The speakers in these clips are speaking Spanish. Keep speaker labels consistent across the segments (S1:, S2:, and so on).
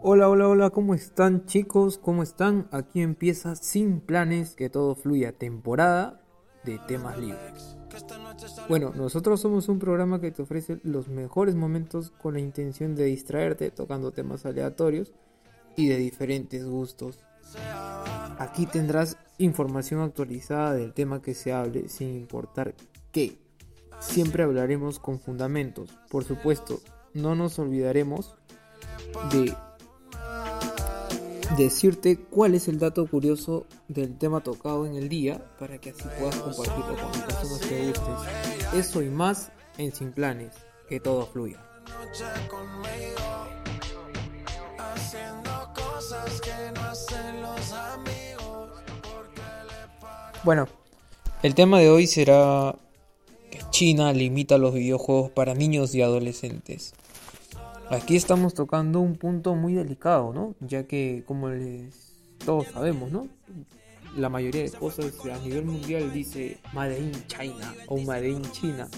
S1: Hola, hola, hola, ¿cómo están chicos? ¿Cómo están? Aquí empieza Sin Planes, que todo fluya, temporada de temas libres. Bueno, nosotros somos un programa que te ofrece los mejores momentos con la intención de distraerte tocando temas aleatorios y de diferentes gustos. Aquí tendrás información actualizada del tema que se hable sin importar qué. Siempre hablaremos con fundamentos. Por supuesto, no nos olvidaremos de decirte cuál es el dato curioso del tema tocado en el día para que así puedas compartirlo con personas que gustes. Eso y más en Sin Planes, que todo fluya. Bueno, el tema de hoy será que China limita los videojuegos para niños y adolescentes. Aquí estamos tocando un punto muy delicado, ¿no? Ya que, como les, todos sabemos, ¿no? La mayoría de cosas a nivel mundial dice Made in China o Made in China,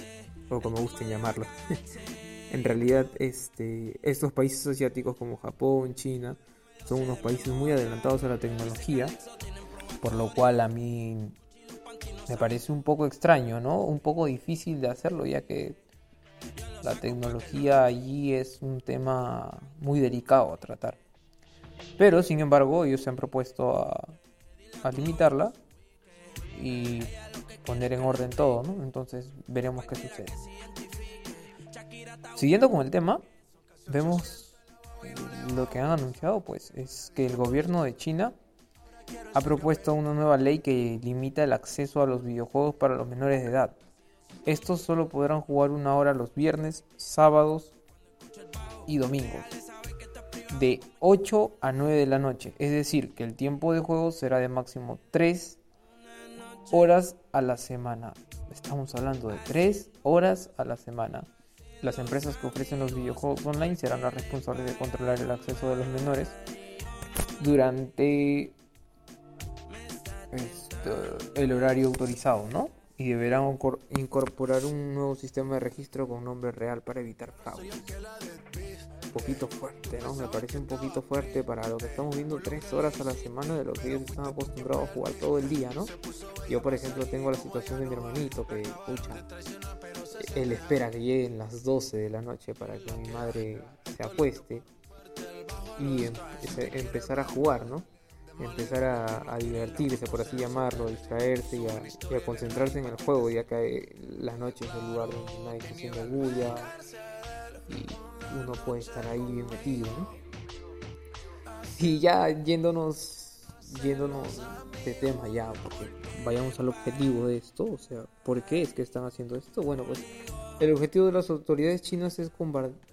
S1: o como gusten llamarlo. en realidad, este, estos países asiáticos como Japón, China, son unos países muy adelantados a la tecnología, por lo cual a mí me parece un poco extraño, ¿no? Un poco difícil de hacerlo, ya que la tecnología allí es un tema muy delicado a tratar. Pero, sin embargo, ellos se han propuesto a, limitarla y poner en orden todo, ¿no? Entonces veremos qué sucede. Siguiendo con el tema, vemos lo que han anunciado, pues, es que el gobierno de China ha propuesto una nueva ley que limita el acceso a los videojuegos para los menores de edad. Estos solo podrán jugar una hora los viernes, sábados y domingos. De 8 a 9 de la noche. Es decir, que el tiempo de juego será de máximo 3 horas a la semana. Estamos hablando de 3 horas a la semana. Las empresas que ofrecen los videojuegos online serán las responsables de controlar el acceso de los menores durante este, el horario autorizado, ¿no? Y deberán incorporar un nuevo sistema de registro con nombre real para evitar fraude. Un poquito fuerte, ¿no? Me parece un poquito fuerte para lo que estamos viendo tres horas a la semana de lo que ellos están acostumbrados a jugar todo el día, ¿no? Yo, por ejemplo, tengo la situación de mi hermanito que, escucha, él espera que lleguen las 12 de la noche para que mi madre se acueste y em-, empezar a jugar, ¿no? Empezar a, divertirse, por así llamarlo, a distraerse y a, concentrarse en el juego, ya que las noches es el lugar donde nadie se haciendo bulla y uno puede estar ahí bien metido, Y ya yéndonos, yéndonos de tema ya, porque vayamos al objetivo de esto, o sea, ¿por qué es que están haciendo esto? Bueno, pues el objetivo de las autoridades chinas es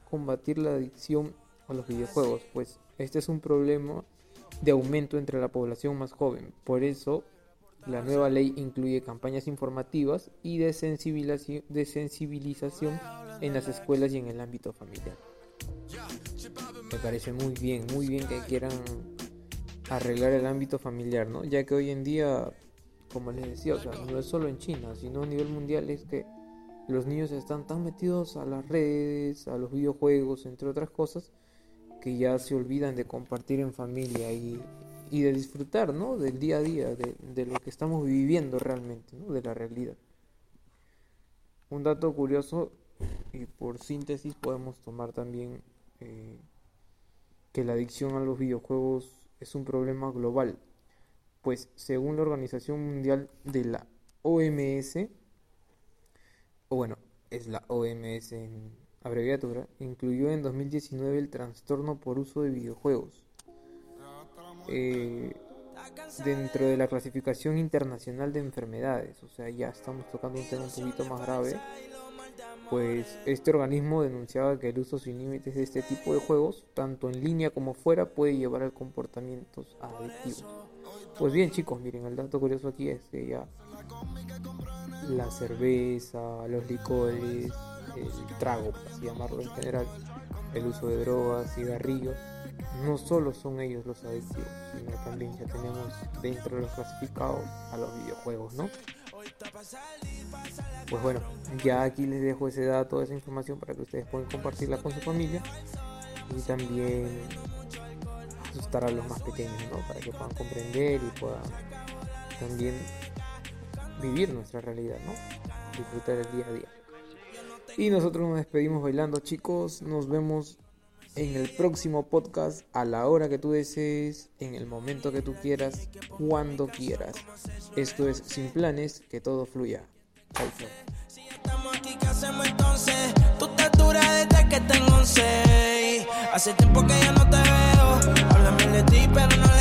S1: combatir la adicción a los videojuegos, pues este es un problema de aumento entre la población más joven. Por eso, la nueva ley incluye campañas informativas y de sensibilización, de sensibilización en las escuelas y en el ámbito familiar. Me parece muy bien, muy bien que quieran arreglar el ámbito familiar, ¿no? Ya que hoy en día, como les decía, o sea, no es solo en China, sino a nivel mundial es que los niños están tan metidos a las redes, a los videojuegos, entre otras cosas, que ya se olvidan de compartir en familia y, de disfrutar ¿no? del día a día, de, lo que estamos viviendo realmente, ¿no? de la realidad. Un dato curioso, y por síntesis podemos tomar también eh, que la adicción a los videojuegos es un problema global, pues según la Organización Mundial de la OMS, o bueno, es la OMS en abreviatura, incluyó en 2019 el trastorno por uso de videojuegos. Eh, dentro de la clasificación internacional de enfermedades, o sea, ya estamos tocando un tema un poquito más grave, pues este organismo denunciaba que el uso sin límites de este tipo de juegos, tanto en línea como fuera, puede llevar a comportamientos adictivos. Pues bien chicos, miren, el dato curioso aquí es que ya la cerveza, los licores, el trago, por así llamarlo en general, el uso de drogas, cigarrillos, no solo son ellos los adictivos, sino también ya tenemos dentro de los clasificados a los videojuegos, ¿no? Pues bueno, ya aquí les dejo ese dato, esa información para que ustedes puedan compartirla con su familia y también asustar a los más pequeños, ¿no? Para que puedan comprender y puedan también vivir nuestra realidad, ¿no? Disfrutar el día a día. Y nosotros nos despedimos bailando, chicos. Nos vemos en el próximo podcast a la hora que tú desees, en el momento que tú quieras, cuando quieras. Esto es Sin Planes, que todo fluya. Chau, chau.
S2: Si estamos aquí, ¿qué hacemos entonces? Tú te duras desde que tengo seis. Hace tiempo que ya no te veo. Háblame de ti, pero no le